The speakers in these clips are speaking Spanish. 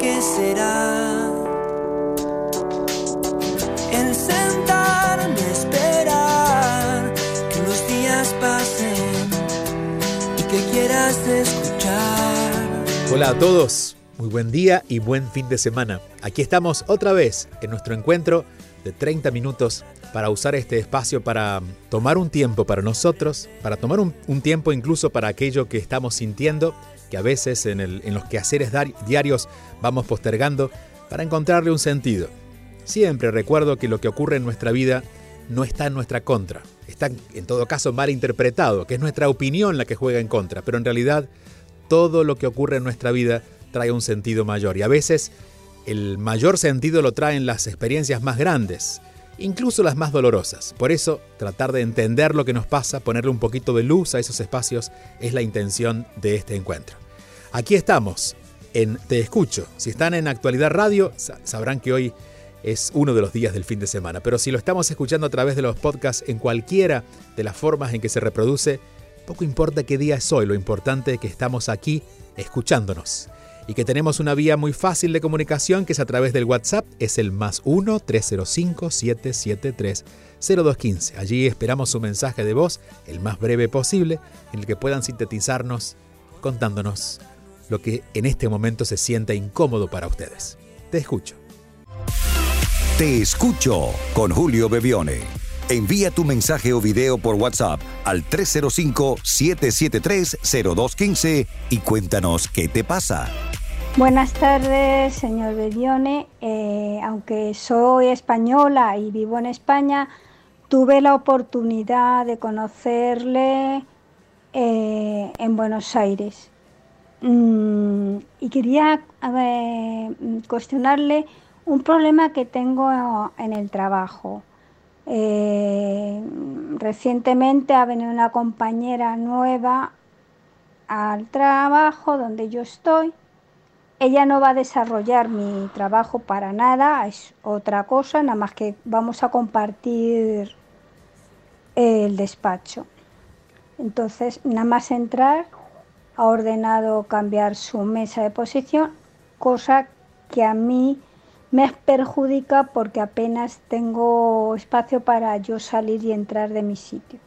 que será. El sentarme a esperar que los días pasen y que quieras escuchar. Hola a todos, muy buen día y buen fin de semana. Aquí estamos otra vez en nuestro encuentro de 30 minutos para usar este espacio para tomar un tiempo para nosotros, para tomar un, tiempo incluso para aquello que estamos sintiendo, que a veces en, en los quehaceres diarios vamos postergando, para encontrarle un sentido. Siempre recuerdo que lo que ocurre en nuestra vida no está en nuestra contra, está en todo caso mal interpretado, que es nuestra opinión la que juega en contra, pero en realidad todo lo que ocurre en nuestra vida trae un sentido mayor y a veces el mayor sentido lo traen las experiencias más grandes, incluso las más dolorosas. Por eso, tratar de entender lo que nos pasa, ponerle un poquito de luz a esos espacios, es la intención de este encuentro. Aquí estamos, en Te Escucho. Si están en Actualidad Radio, sabrán que hoy es uno de los días del fin de semana, pero si lo estamos escuchando a través de los podcasts en cualquiera de las formas en que se reproduce, poco importa qué día es hoy, lo importante es que estamos aquí escuchándonos y que tenemos una vía muy fácil de comunicación que es a través del WhatsApp, es el más 1-305-773-0215. Allí esperamos su mensaje de voz, el más breve posible, en el que puedan sintetizarnos contándonos lo que en este momento se siente incómodo para ustedes. Te escucho. Te escucho con Julio Bebione. Envía tu mensaje o video por WhatsApp al 305-773-0215 y cuéntanos qué te pasa. Buenas tardes, señor Bedione. Eh, aunque soy española y vivo en España, tuve la oportunidad de conocerle eh, en Buenos Aires. Mm, y quería cuestionarle un problema que tengo en el trabajo. Eh, recientemente ha venido una compañera nueva al trabajo donde yo estoy ella no va a desarrollar mi trabajo para nada, es otra cosa, nada más que vamos a compartir el despacho. Entonces, nada más entrar, ha ordenado cambiar su mesa de posición, cosa que a mí me perjudica porque apenas tengo espacio para yo salir y entrar de mi sitio.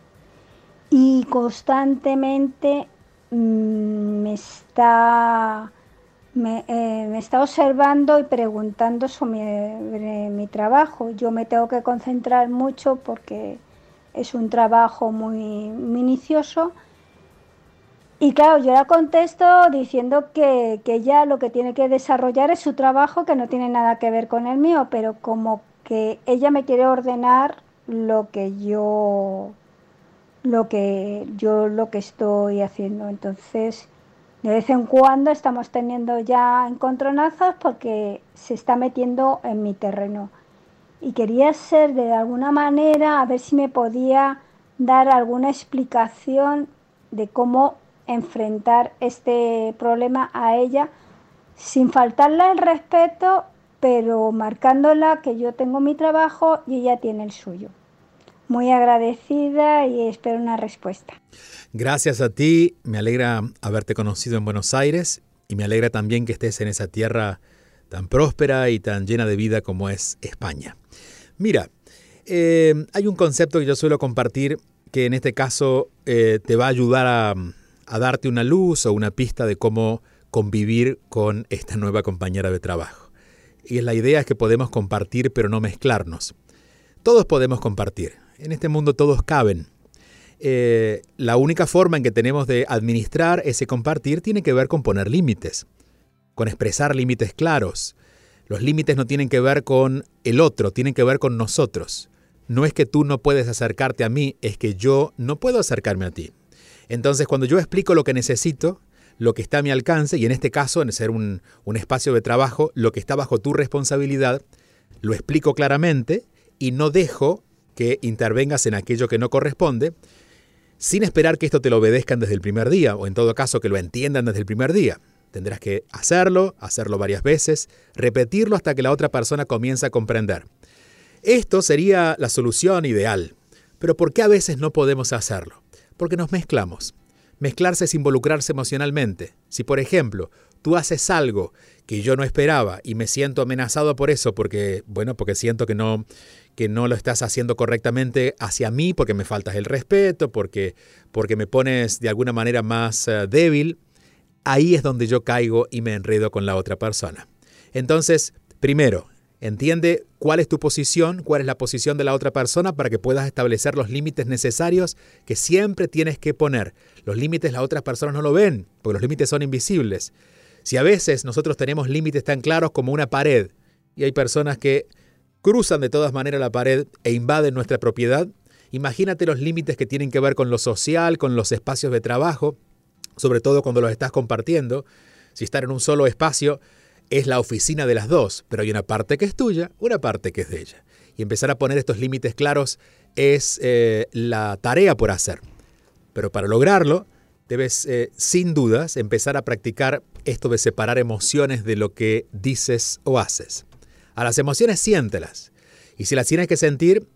Y constantemente mm, me está eh, me, está observando y preguntando sobre mi trabajo. Yo me tengo que concentrar mucho porque es un trabajo muy minucioso. Y claro, yo la contesto diciendo que, que ella lo que tiene que desarrollar es su trabajo, que no tiene nada que ver con el mío, pero como que ella me quiere ordenar lo que yo lo que yo lo que estoy haciendo. Entonces, de vez en cuando estamos teniendo ya encontronazos porque se está metiendo en mi terreno. Y quería ser de alguna manera, a ver si me podía dar alguna explicación de cómo enfrentar este problema a ella sin faltarle el respeto, pero marcándola que yo tengo mi trabajo y ella tiene el suyo. Muy agradecida y espero una respuesta. Gracias a ti, me alegra haberte conocido en Buenos Aires y me alegra también que estés en esa tierra tan próspera y tan llena de vida como es España. Mira, eh, hay un concepto que yo suelo compartir que en este caso eh, te va a ayudar a, a darte una luz o una pista de cómo convivir con esta nueva compañera de trabajo. Y la idea es que podemos compartir pero no mezclarnos. Todos podemos compartir. En este mundo todos caben. Eh, la única forma en que tenemos de administrar ese compartir tiene que ver con poner límites, con expresar límites claros. Los límites no tienen que ver con el otro, tienen que ver con nosotros. No es que tú no puedes acercarte a mí, es que yo no puedo acercarme a ti. Entonces, cuando yo explico lo que necesito, lo que está a mi alcance y en este caso, en ser un, un espacio de trabajo, lo que está bajo tu responsabilidad, lo explico claramente y no dejo que intervengas en aquello que no corresponde, sin esperar que esto te lo obedezcan desde el primer día, o en todo caso que lo entiendan desde el primer día. Tendrás que hacerlo, hacerlo varias veces, repetirlo hasta que la otra persona comience a comprender. Esto sería la solución ideal. Pero ¿por qué a veces no podemos hacerlo? Porque nos mezclamos. Mezclarse es involucrarse emocionalmente. Si, por ejemplo, tú haces algo que yo no esperaba y me siento amenazado por eso, porque, bueno, porque siento que no, que no lo estás haciendo correctamente hacia mí, porque me faltas el respeto, porque, porque me pones de alguna manera más uh, débil, ahí es donde yo caigo y me enredo con la otra persona. Entonces, primero, entiende cuál es tu posición, cuál es la posición de la otra persona para que puedas establecer los límites necesarios que siempre tienes que poner. Los límites las otras personas no lo ven, porque los límites son invisibles. Si a veces nosotros tenemos límites tan claros como una pared, y hay personas que cruzan de todas maneras la pared e invaden nuestra propiedad, imagínate los límites que tienen que ver con lo social, con los espacios de trabajo, sobre todo cuando los estás compartiendo. Si estar en un solo espacio es la oficina de las dos, pero hay una parte que es tuya, una parte que es de ella. Y empezar a poner estos límites claros es eh, la tarea por hacer. Pero para lograrlo, debes eh, sin dudas empezar a practicar esto de separar emociones de lo que dices o haces. A las emociones siéntelas. Y si las tienes que sentir,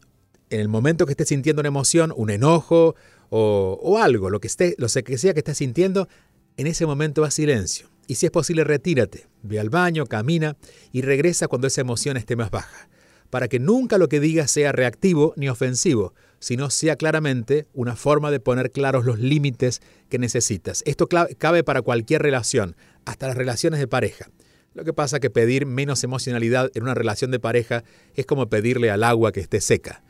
en el momento que estés sintiendo una emoción, un enojo, o, algo, lo que, esté, lo que sea que estés sintiendo, en ese momento va silencio. Y si es posible, retírate, ve al baño, camina y regresa cuando esa emoción esté más baja, para que nunca lo que digas sea reactivo ni ofensivo, sino sea claramente una forma de poner claros los límites que necesitas. Esto cabe para cualquier relación, hasta las relaciones de pareja. Lo que pasa es que pedir menos emocionalidad en una relación de pareja es como pedirle al agua que esté seca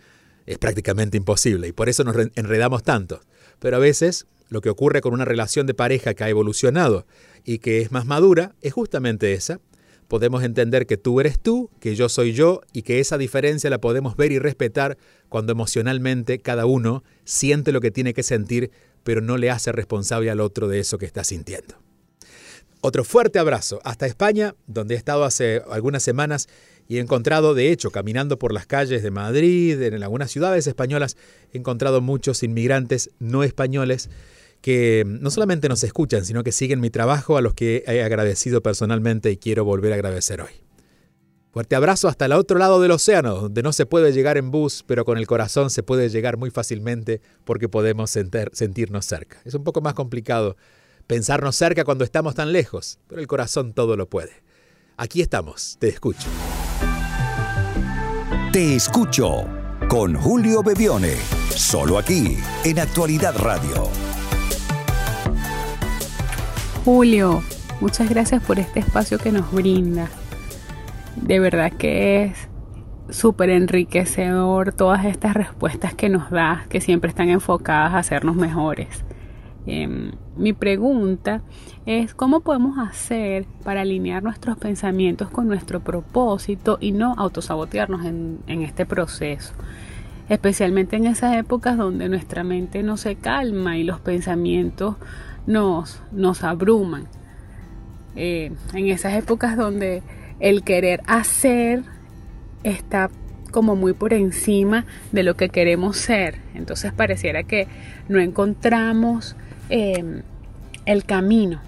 es prácticamente imposible y por eso nos enredamos tanto. Pero a veces lo que ocurre con una relación de pareja que ha evolucionado y que es más madura es justamente esa. Podemos entender que tú eres tú, que yo soy yo y que esa diferencia la podemos ver y respetar cuando emocionalmente cada uno siente lo que tiene que sentir, pero no le hace responsable al otro de eso que está sintiendo. Otro fuerte abrazo hasta España, donde he estado hace algunas semanas y he encontrado, de hecho, caminando por las calles de Madrid, en algunas ciudades españolas, he encontrado muchos inmigrantes no españoles que no solamente nos escuchan, sino que siguen mi trabajo, a los que he agradecido personalmente y quiero volver a agradecer hoy. Fuerte abrazo hasta el otro lado del océano, donde no se puede llegar en bus, pero con el corazón se puede llegar muy fácilmente porque podemos sentirnos cerca. Es un poco más complicado pensarnos cerca cuando estamos tan lejos, pero el corazón todo lo puede. Aquí estamos, te escucho. Te escucho con Julio Bebione, solo aquí en Actualidad Radio. Julio, muchas gracias por este espacio que nos brinda. De verdad que es súper enriquecedor todas estas respuestas que nos das, que siempre están enfocadas a hacernos mejores. Em, mi pregunta es cómo podemos hacer para alinear nuestros pensamientos con nuestro propósito y no autosabotearnos en, este proceso, especialmente en esas épocas donde nuestra mente no se calma y los pensamientos nos, nos abruman. Eh, en esas épocas donde el querer hacer está como muy por encima de lo que queremos ser. Entonces pareciera que no encontramos Em, el camino.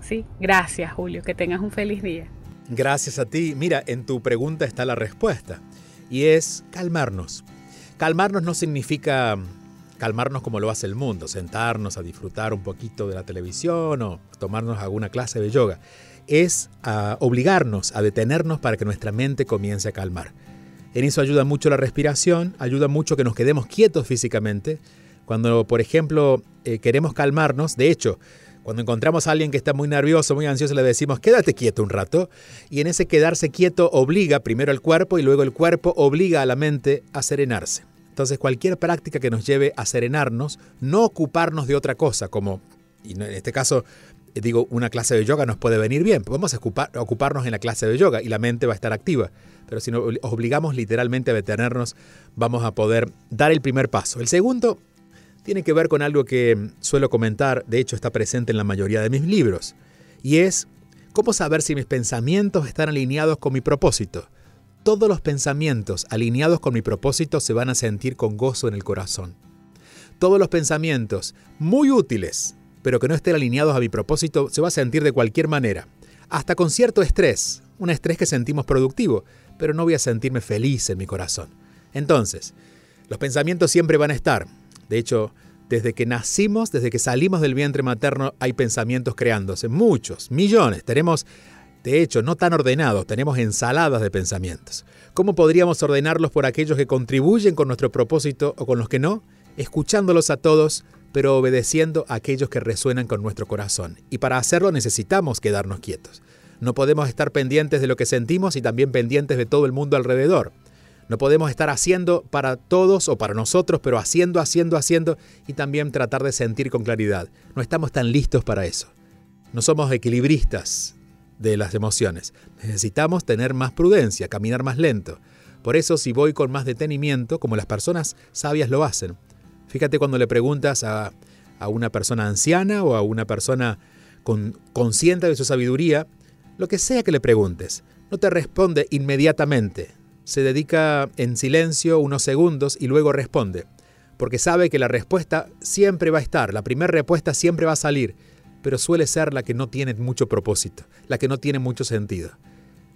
¿sí? Gracias, Julio. Que tengas un feliz día. Gracias a ti. Mira, en tu pregunta está la respuesta. Y es calmarnos. Calmarnos no significa calmarnos como lo hace el mundo, sentarnos a disfrutar un poquito de la televisión o tomarnos alguna clase de yoga. Es a obligarnos a detenernos para que nuestra mente comience a calmar. En eso ayuda mucho la respiración, ayuda mucho que nos quedemos quietos físicamente, cuando, por ejemplo, eh, queremos calmarnos, de hecho, cuando encontramos a alguien que está muy nervioso, muy ansioso, le decimos, quédate quieto un rato. Y en ese quedarse quieto obliga primero al cuerpo y luego el cuerpo obliga a la mente a serenarse. Entonces cualquier práctica que nos lleve a serenarnos, no ocuparnos de otra cosa, como, en este caso, eh, digo, una clase de yoga nos puede venir bien. Podemos ocuparnos en la clase de yoga y la mente va a estar activa. Pero si nos obligamos literalmente a detenernos, vamos a poder dar el primer paso. El segundo tiene que ver con algo que suelo comentar, de hecho está presente en la mayoría de mis libros, y es cómo saber si mis pensamientos están alineados con mi propósito. Todos los pensamientos alineados con mi propósito se van a sentir con gozo en el corazón. Todos los pensamientos muy útiles, pero que no estén alineados a mi propósito, se va a sentir de cualquier manera, hasta con cierto estrés, un estrés que sentimos productivo, pero no voy a sentirme feliz en mi corazón. Entonces, los pensamientos siempre van a estar. De hecho, desde que nacimos, desde que salimos del vientre materno, hay pensamientos creándose. Muchos, millones. Tenemos, de hecho, no tan ordenados, tenemos ensaladas de pensamientos. ¿Cómo podríamos ordenarlos por aquellos que contribuyen con nuestro propósito o con los que no? Escuchándolos a todos, pero obedeciendo a aquellos que resuenan con nuestro corazón. Y para hacerlo necesitamos quedarnos quietos. No podemos estar pendientes de lo que sentimos y también pendientes de todo el mundo alrededor. No podemos estar haciendo para todos o para nosotros, pero haciendo, haciendo, haciendo y también tratar de sentir con claridad. No estamos tan listos para eso. No somos equilibristas de las emociones. Necesitamos tener más prudencia, caminar más lento. Por eso si voy con más detenimiento, como las personas sabias lo hacen. Fíjate cuando le preguntas a, a una persona anciana o a una persona con, consciente de su sabiduría, lo que sea que le preguntes, no te responde inmediatamente. Se dedica en silencio unos segundos y luego responde, porque sabe que la respuesta siempre va a estar, la primera respuesta siempre va a salir, pero suele ser la que no tiene mucho propósito, la que no tiene mucho sentido.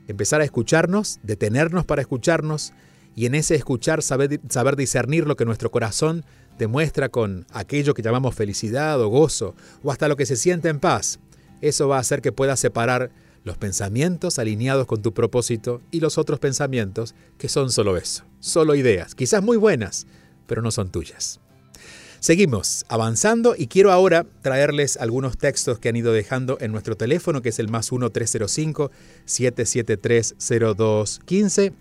Empezar a escucharnos, detenernos para escucharnos y en ese escuchar saber, saber discernir lo que nuestro corazón demuestra con aquello que llamamos felicidad o gozo o hasta lo que se siente en paz. Eso va a hacer que puedas separar los pensamientos alineados con tu propósito y los otros pensamientos que son solo eso, solo ideas, quizás muy buenas, pero no son tuyas. Seguimos avanzando y quiero ahora traerles algunos textos que han ido dejando en nuestro teléfono, que es el más 1-305-773-0215.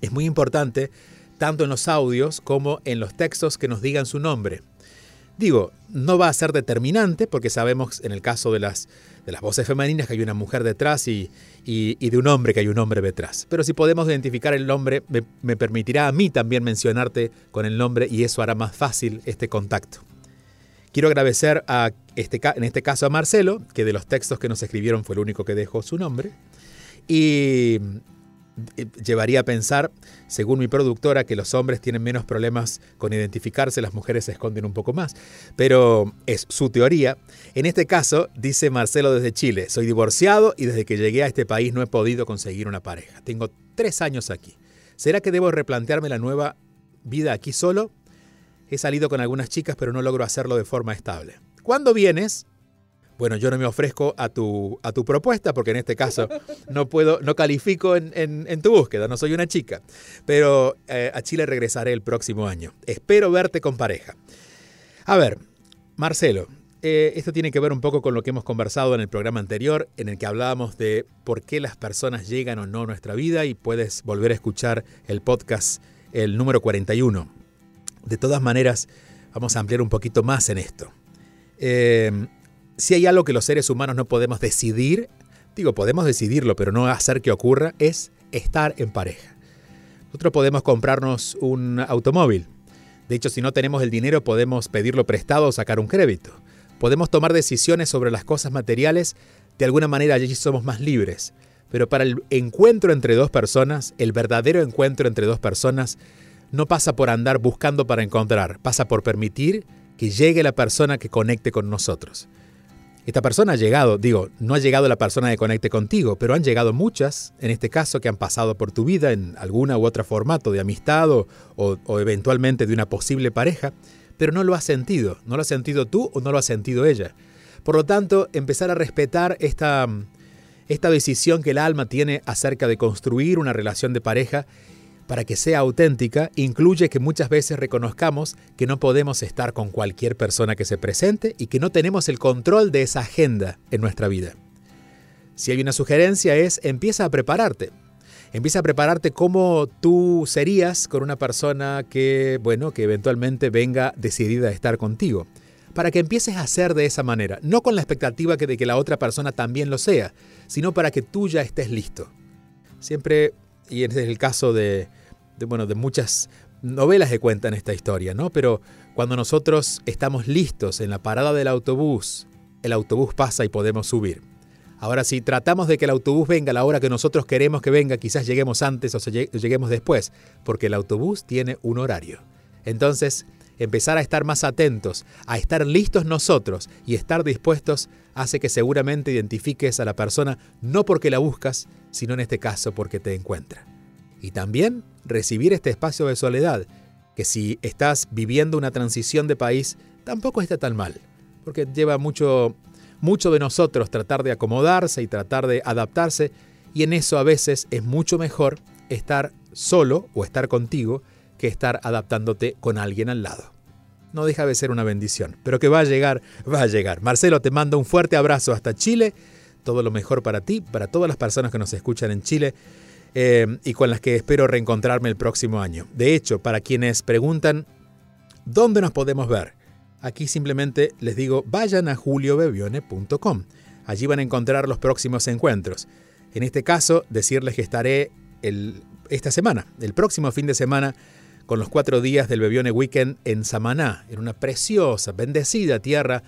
Es muy importante, tanto en los audios como en los textos, que nos digan su nombre. Digo, no va a ser determinante porque sabemos en el caso de las, de las voces femeninas que hay una mujer detrás y, y, de un hombre que hay un hombre detrás. Pero si podemos identificar el nombre, me, me permitirá a mí también mencionarte con el nombre y eso hará más fácil este contacto. Quiero agradecer a este, en este caso a Marcelo, que de los textos que nos escribieron fue el único que dejó su nombre. Y llevaría a pensar, según mi productora, que los hombres tienen menos problemas con identificarse, las mujeres se esconden un poco más. Pero es su teoría. En este caso, dice Marcelo desde Chile, soy divorciado y desde que llegué a este país no he podido conseguir una pareja. Tengo tres años aquí. ¿Será que debo replantearme la nueva vida aquí solo? He salido con algunas chicas, pero no logro hacerlo de forma estable. ¿Cuándo vienes? Bueno, yo no me ofrezco a tu, a tu propuesta porque en este caso no puedo, no califico en, en, tu búsqueda, no soy una chica. Pero eh, a Chile regresaré el próximo año. Espero verte con pareja. A ver, Marcelo, eh, esto tiene que ver un poco con lo que hemos conversado en el programa anterior, en el que hablábamos de por qué las personas llegan o no a nuestra vida y puedes volver a escuchar el podcast, el número 41. De todas maneras, vamos a ampliar un poquito más en esto. Eh, si hay algo que los seres humanos no podemos decidir, digo, podemos decidirlo, pero no hacer que ocurra, es estar en pareja. Nosotros podemos comprarnos un automóvil. De hecho, si no tenemos el dinero, podemos pedirlo prestado o sacar un crédito. Podemos tomar decisiones sobre las cosas materiales, de alguna manera allí somos más libres. Pero para el encuentro entre dos personas, el verdadero encuentro entre dos personas, no pasa por andar buscando para encontrar, pasa por permitir que llegue la persona que conecte con nosotros. Esta persona ha llegado, digo, no ha llegado la persona que conecte contigo, pero han llegado muchas, en este caso, que han pasado por tu vida en alguna u otra formato de amistad o, o, eventualmente de una posible pareja, pero no lo has sentido, no lo has sentido tú o no lo ha sentido ella. Por lo tanto, empezar a respetar esta, esta decisión que el alma tiene acerca de construir una relación de pareja para que sea auténtica, incluye que muchas veces reconozcamos que no podemos estar con cualquier persona que se presente y que no tenemos el control de esa agenda en nuestra vida. Si hay una sugerencia es empieza a prepararte. Empieza a prepararte cómo tú serías con una persona que, bueno, que eventualmente venga decidida a estar contigo. Para que empieces a hacer de esa manera, no con la expectativa de que la otra persona también lo sea, sino para que tú ya estés listo. Siempre y es el caso de, bueno, de muchas novelas que cuentan esta historia, ¿no? Pero cuando nosotros estamos listos en la parada del autobús, el autobús pasa y podemos subir. Ahora, si tratamos de que el autobús venga a la hora que nosotros queremos que venga, quizás lleguemos antes o lleguemos después, porque el autobús tiene un horario. Entonces, empezar a estar más atentos, a estar listos nosotros y estar dispuestos hace que seguramente identifiques a la persona no porque la buscas, sino en este caso porque te encuentra. Y también recibir este espacio de soledad, que si estás viviendo una transición de país, tampoco está tan mal, porque lleva mucho mucho de nosotros tratar de acomodarse y tratar de adaptarse, y en eso a veces es mucho mejor estar solo o estar contigo que estar adaptándote con alguien al lado. No deja de ser una bendición, pero que va a llegar, va a llegar. Marcelo, te mando un fuerte abrazo hasta Chile, todo lo mejor para ti, para todas las personas que nos escuchan en Chile. Eh, y con las que espero reencontrarme el próximo año. De hecho, para quienes preguntan, ¿dónde nos podemos ver? Aquí simplemente les digo, vayan a juliobevione.com. Allí van a encontrar los próximos encuentros. En este caso, decirles que estaré esta semana, el próximo fin de semana, con los cuatro días del Bebione Weekend en Samaná, en una preciosa, bendecida tierra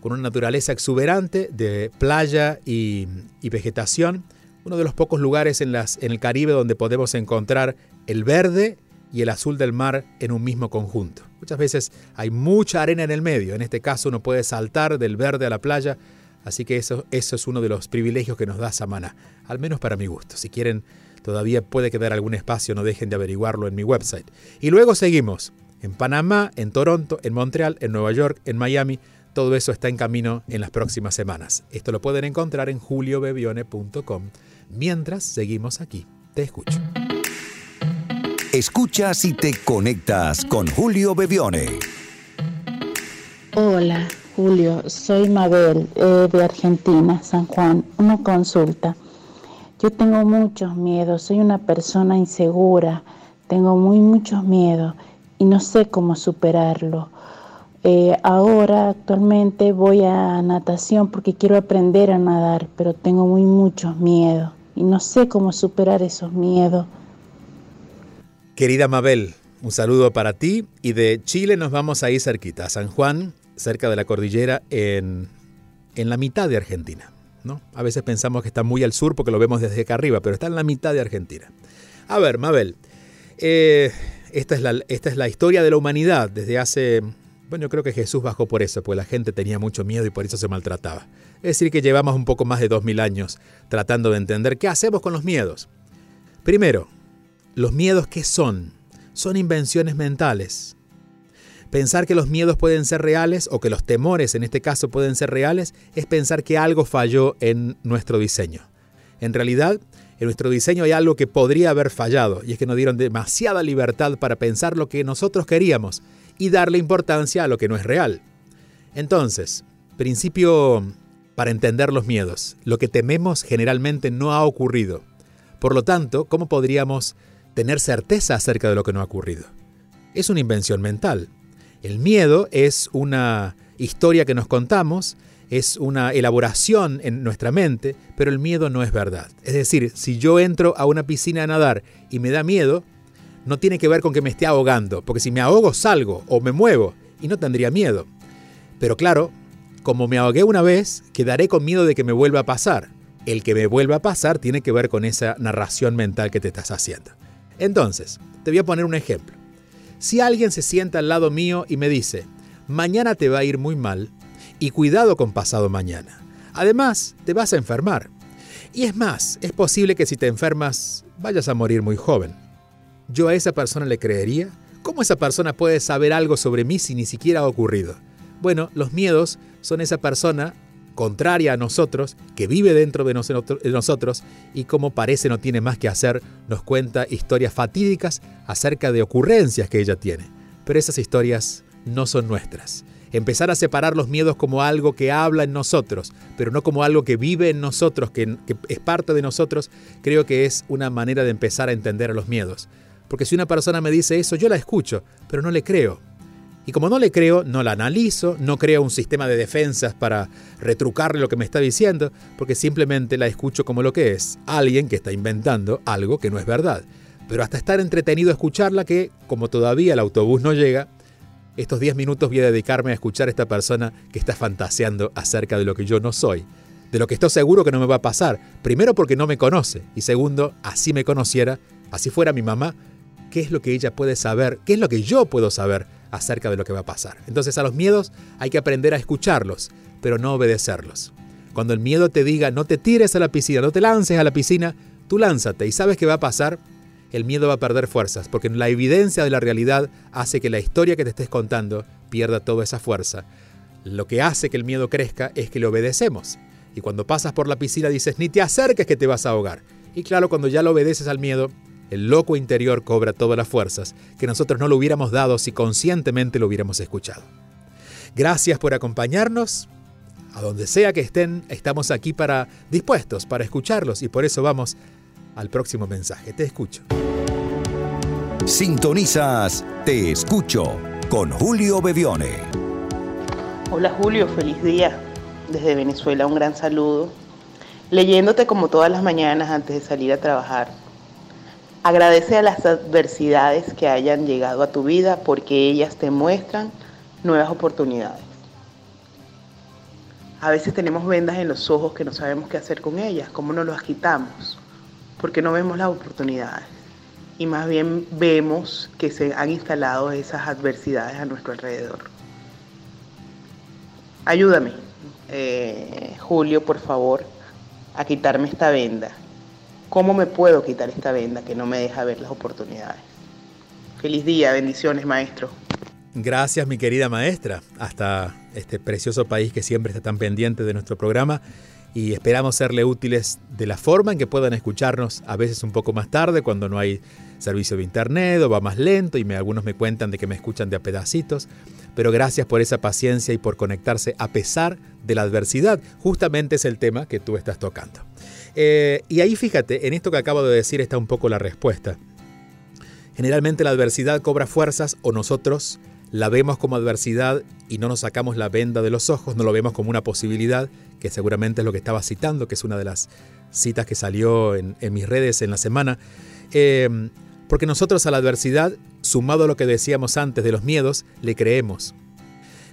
con una naturaleza exuberante de playa y, vegetación, uno de los pocos lugares en, las, en el Caribe donde podemos encontrar el verde y el azul del mar en un mismo conjunto. Muchas veces hay mucha arena en el medio, en este caso uno puede saltar del verde a la playa, así que eso, eso es uno de los privilegios que nos da Samana, al menos para mi gusto. Si quieren, todavía puede quedar algún espacio, no dejen de averiguarlo en mi website. Y luego seguimos en Panamá, en Toronto, en Montreal, en Nueva York, en Miami. Todo eso está en camino en las próximas semanas. Esto lo pueden encontrar en juliobevione.com. Mientras seguimos aquí, te escucho. Escuchas y te conectas con Julio Bebione. Hola, Julio. Soy Mabel eh, de Argentina, San Juan. Una consulta. Yo tengo muchos miedos. Soy una persona insegura. Tengo muy muchos miedos y no sé cómo superarlo. Eh, ahora actualmente voy a natación porque quiero aprender a nadar, pero tengo muy muchos miedos y no sé cómo superar esos miedos. Querida Mabel, un saludo para ti y de Chile nos vamos a ir cerquita, a San Juan, cerca de la cordillera, en, la mitad de Argentina. ¿No? A veces pensamos que está muy al sur porque lo vemos desde acá arriba, pero está en la mitad de Argentina. A ver, Mabel, eh, esta, es la, historia de la humanidad desde hace... Bueno, yo creo que Jesús bajó por eso, porque la gente tenía mucho miedo y por eso se maltrataba. Es decir, que llevamos un poco más de dos mil años tratando de entender qué hacemos con los miedos. Primero, ¿Los miedos qué son? Son invenciones mentales. Pensar que los miedos pueden ser reales o que los temores en este caso pueden ser reales es pensar que algo falló en nuestro diseño. En realidad, en nuestro diseño hay algo que podría haber fallado y es que nos dieron demasiada libertad para pensar lo que nosotros queríamos y darle importancia a lo que no es real. Entonces, principio para entender los miedos. Lo que tememos generalmente no ha ocurrido. Por lo tanto, ¿cómo podríamos tener certeza acerca de lo que no ha ocurrido. Es una invención mental. El miedo es una historia que nos contamos, es una elaboración en nuestra mente, pero el miedo no es verdad. Es decir, si yo entro a una piscina a nadar y me da miedo, no tiene que ver con que me esté ahogando, porque si me ahogo salgo o me muevo y no tendría miedo. Pero claro, como me ahogué una vez, quedaré con miedo de que me vuelva a pasar. El que me vuelva a pasar tiene que ver con esa narración mental que te estás haciendo. Entonces, te voy a poner un ejemplo. Si alguien se sienta al lado mío y me dice, mañana te va a ir muy mal y cuidado con pasado mañana. Además, te vas a enfermar. Y es más, es posible que si te enfermas vayas a morir muy joven. ¿Yo a esa persona le creería? ¿Cómo esa persona puede saber algo sobre mí si ni siquiera ha ocurrido? Bueno, los miedos son esa persona contraria a nosotros, que vive dentro de, nosotros y como parece no tiene más que hacer, nos cuenta historias fatídicas acerca de ocurrencias que ella tiene. Pero esas historias no son nuestras. Empezar a separar los miedos como algo que habla en nosotros, pero no como algo que vive en nosotros, que, es parte de nosotros, creo que es una manera de empezar a entender a los miedos. Porque si una persona me dice eso, yo la escucho, pero no le creo, y como no le creo, no la analizo, no creo un sistema de defensas para retrucarle lo que me está diciendo, porque simplemente la escucho como lo que es, alguien que está inventando algo que no es verdad. pero hasta estar entretenido a escucharla que, como todavía el autobús no llega, estos 10 minutos voy a dedicarme a escuchar a esta persona que está fantaseando acerca de lo que yo no soy, de lo que estoy seguro que no me va a pasar. Primero porque no me conoce y segundo, así me conociera, así fuera mi mamá, qué es lo que ella puede saber, qué es lo que yo puedo saber acerca de lo que va a pasar. Entonces a los miedos hay que aprender a escucharlos, pero no obedecerlos. Cuando el miedo te diga no te tires a la piscina, no te lances a la piscina, tú lánzate y sabes qué va a pasar, el miedo va a perder fuerzas, porque la evidencia de la realidad hace que la historia que te estés contando pierda toda esa fuerza. Lo que hace que el miedo crezca es que le obedecemos. Y cuando pasas por la piscina dices, ni te acerques que te vas a ahogar. Y claro, cuando ya lo obedeces al miedo, el loco interior cobra todas las fuerzas que nosotros no lo hubiéramos dado si conscientemente lo hubiéramos escuchado. Gracias por acompañarnos. A donde sea que estén, estamos aquí para dispuestos para escucharlos y por eso vamos al próximo mensaje. Te escucho. Sintonizas Te escucho con Julio Bevione. Hola Julio, feliz día. Desde Venezuela un gran saludo. Leyéndote como todas las mañanas antes de salir a trabajar. Agradece a las adversidades que hayan llegado a tu vida porque ellas te muestran nuevas oportunidades. A veces tenemos vendas en los ojos que no sabemos qué hacer con ellas, cómo nos las quitamos, porque no vemos las oportunidades y más bien vemos que se han instalado esas adversidades a nuestro alrededor. Ayúdame, eh, Julio, por favor, a quitarme esta venda. ¿Cómo me puedo quitar esta venda que no me deja ver las oportunidades? Feliz día, bendiciones, maestro. Gracias, mi querida maestra, hasta este precioso país que siempre está tan pendiente de nuestro programa y esperamos serle útiles de la forma en que puedan escucharnos, a veces un poco más tarde cuando no hay servicio de internet o va más lento y me, algunos me cuentan de que me escuchan de a pedacitos, pero gracias por esa paciencia y por conectarse a pesar de la adversidad, justamente es el tema que tú estás tocando. Eh, y ahí fíjate, en esto que acabo de decir está un poco la respuesta. Generalmente la adversidad cobra fuerzas o nosotros la vemos como adversidad y no nos sacamos la venda de los ojos, no lo vemos como una posibilidad, que seguramente es lo que estaba citando, que es una de las citas que salió en, mis redes en la semana. Eh, porque nosotros a la adversidad, sumado a lo que decíamos antes de los miedos, le creemos.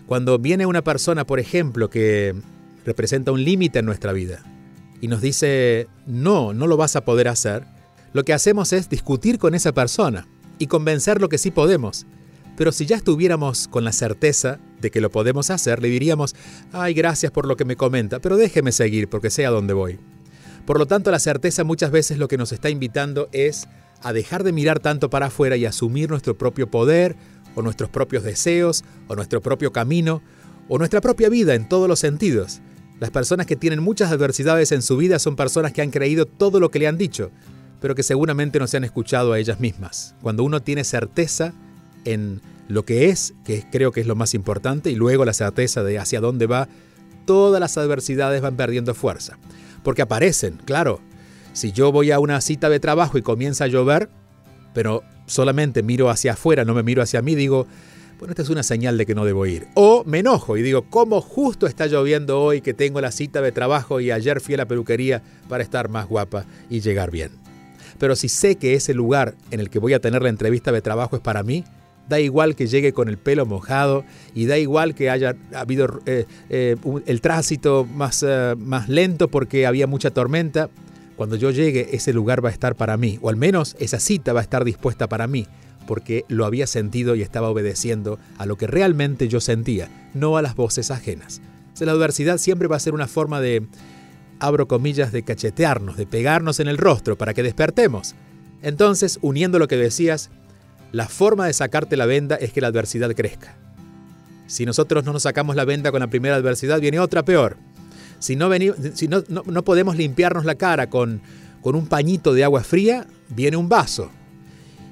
Cuando viene una persona, por ejemplo, que representa un límite en nuestra vida y nos dice, no, no lo vas a poder hacer, lo que hacemos es discutir con esa persona y convencerlo que sí podemos. Pero si ya estuviéramos con la certeza de que lo podemos hacer, le diríamos, ay, gracias por lo que me comenta, pero déjeme seguir porque sé a dónde voy. Por lo tanto, la certeza muchas veces lo que nos está invitando es a dejar de mirar tanto para afuera y asumir nuestro propio poder, o nuestros propios deseos, o nuestro propio camino, o nuestra propia vida en todos los sentidos. Las personas que tienen muchas adversidades en su vida son personas que han creído todo lo que le han dicho, pero que seguramente no se han escuchado a ellas mismas. Cuando uno tiene certeza en lo que es, que creo que es lo más importante, y luego la certeza de hacia dónde va, todas las adversidades van perdiendo fuerza. Porque aparecen, claro. Si yo voy a una cita de trabajo y comienza a llover, pero solamente miro hacia afuera, no me miro hacia mí, digo, bueno, esta es una señal de que no debo ir. O me enojo y digo, ¿cómo justo está lloviendo hoy que tengo la cita de trabajo y ayer fui a la peluquería para estar más guapa y llegar bien? Pero si sé que ese lugar en el que voy a tener la entrevista de trabajo es para mí, da igual que llegue con el pelo mojado y da igual que haya habido eh, eh, el tránsito más, eh, más lento porque había mucha tormenta. Cuando yo llegue, ese lugar va a estar para mí, o al menos esa cita va a estar dispuesta para mí, porque lo había sentido y estaba obedeciendo a lo que realmente yo sentía, no a las voces ajenas. la adversidad siempre va a ser una forma de, abro comillas, de cachetearnos, de pegarnos en el rostro para que despertemos. Entonces, uniendo lo que decías, la forma de sacarte la venda es que la adversidad crezca. Si nosotros no nos sacamos la venda con la primera adversidad, viene otra peor. Si no, si no, no, podemos limpiarnos la cara con, con, un pañito de agua fría, viene un vaso.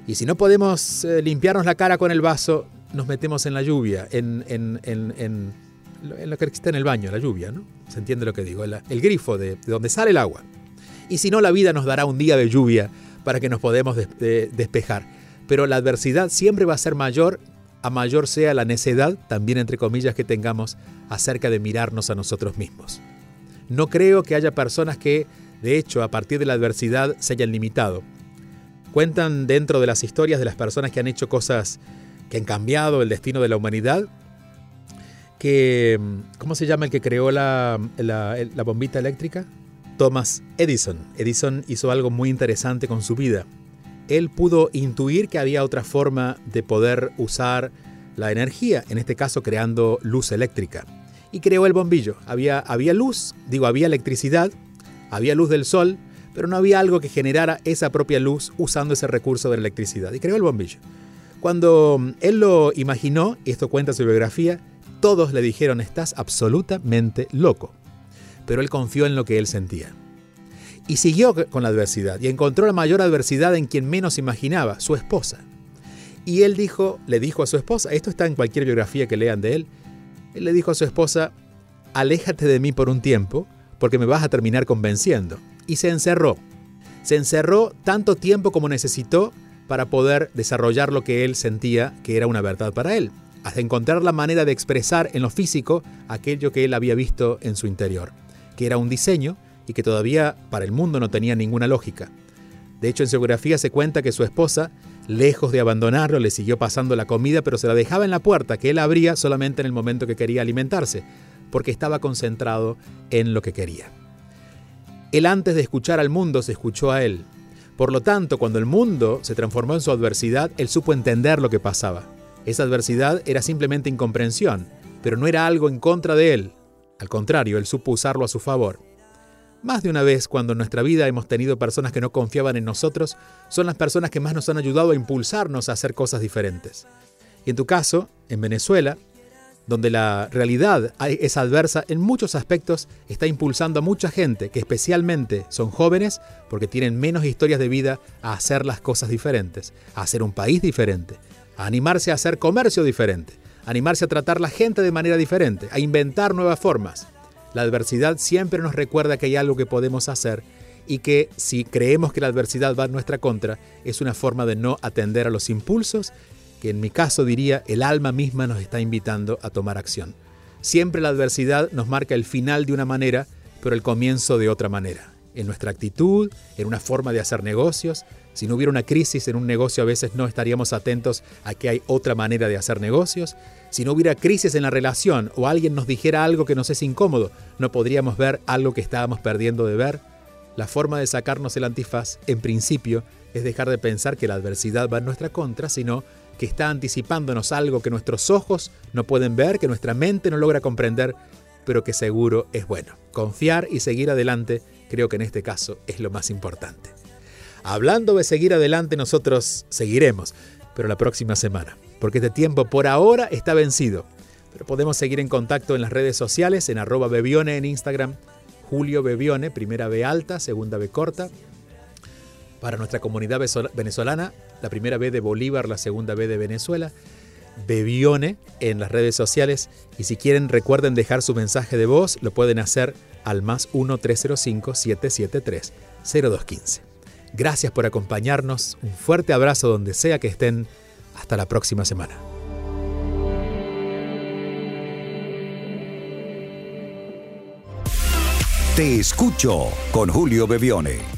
Y si no podemos eh, limpiarnos la cara con el vaso, nos metemos en la lluvia, en, en, en, en, lo que existe en el baño, la lluvia, ¿no? Se entiende lo que digo, el, grifo de, donde sale el agua. Y si no, la vida nos dará un día de lluvia para que nos podamos despejar pero la adversidad siempre va a ser mayor a mayor sea la necedad, también entre comillas, que tengamos acerca de mirarnos a nosotros mismos. No creo que haya personas que, de hecho, a partir de la adversidad se hayan limitado. Cuentan dentro de las historias de las personas que han hecho cosas que han cambiado el destino de la humanidad, que, ¿cómo se llama el que creó la, la bombita eléctrica? Thomas Edison. Edison hizo algo muy interesante con su vida. Él pudo intuir que había otra forma de poder usar la energía, en este caso creando luz eléctrica. Y creó el bombillo. Había, había luz, digo, había electricidad, había luz del sol, pero no había algo que generara esa propia luz usando ese recurso de la electricidad. Y creó el bombillo. Cuando él lo imaginó, y esto cuenta su biografía, todos le dijeron, estás absolutamente loco. Pero él confió en lo que él sentía. Y siguió con la adversidad y encontró la mayor adversidad en quien menos imaginaba, su esposa. Y él dijo, le dijo a su esposa, esto está en cualquier biografía que lean de él, él le dijo a su esposa, aléjate de mí por un tiempo, porque me vas a terminar convenciendo. Y se encerró. Se encerró tanto tiempo como necesitó para poder desarrollar lo que él sentía que era una verdad para él, hasta encontrar la manera de expresar en lo físico aquello que él había visto en su interior, que era un diseño y que todavía para el mundo no tenía ninguna lógica. De hecho, en su se cuenta que su esposa, lejos de abandonarlo, le siguió pasando la comida, pero se la dejaba en la puerta, que él abría solamente en el momento que quería alimentarse, porque estaba concentrado en lo que quería. Él antes de escuchar al mundo se escuchó a él. Por lo tanto, cuando el mundo se transformó en su adversidad, él supo entender lo que pasaba. Esa adversidad era simplemente incomprensión, pero no era algo en contra de él. Al contrario, él supo usarlo a su favor. Más de una vez cuando en nuestra vida hemos tenido personas que no confiaban en nosotros, son las personas que más nos han ayudado a impulsarnos a hacer cosas diferentes. Y en tu caso, en Venezuela, donde la realidad es adversa en muchos aspectos, está impulsando a mucha gente, que especialmente son jóvenes, porque tienen menos historias de vida, a hacer las cosas diferentes, a hacer un país diferente, a animarse a hacer comercio diferente, a animarse a tratar la gente de manera diferente, a inventar nuevas formas. La adversidad siempre nos recuerda que hay algo que podemos hacer y que si creemos que la adversidad va en nuestra contra, es una forma de no atender a los impulsos que en mi caso diría el alma misma nos está invitando a tomar acción. Siempre la adversidad nos marca el final de una manera, pero el comienzo de otra manera. En nuestra actitud, en una forma de hacer negocios. Si no hubiera una crisis en un negocio a veces no estaríamos atentos a que hay otra manera de hacer negocios. Si no hubiera crisis en la relación o alguien nos dijera algo que nos es incómodo, no podríamos ver algo que estábamos perdiendo de ver. La forma de sacarnos el antifaz, en principio, es dejar de pensar que la adversidad va en nuestra contra, sino que está anticipándonos algo que nuestros ojos no pueden ver, que nuestra mente no logra comprender, pero que seguro es bueno. Confiar y seguir adelante creo que en este caso es lo más importante. Hablando de seguir adelante, nosotros seguiremos, pero la próxima semana porque este tiempo por ahora está vencido. Pero podemos seguir en contacto en las redes sociales, en arroba Bebione en Instagram, Julio Bebione, primera B alta, segunda B corta. Para nuestra comunidad venezolana, la primera B de Bolívar, la segunda B de Venezuela. Bebione en las redes sociales. Y si quieren, recuerden dejar su mensaje de voz, lo pueden hacer al más 1-305-773-0215. Gracias por acompañarnos. Un fuerte abrazo donde sea que estén. Hasta la próxima semana. Te escucho con Julio Bebione.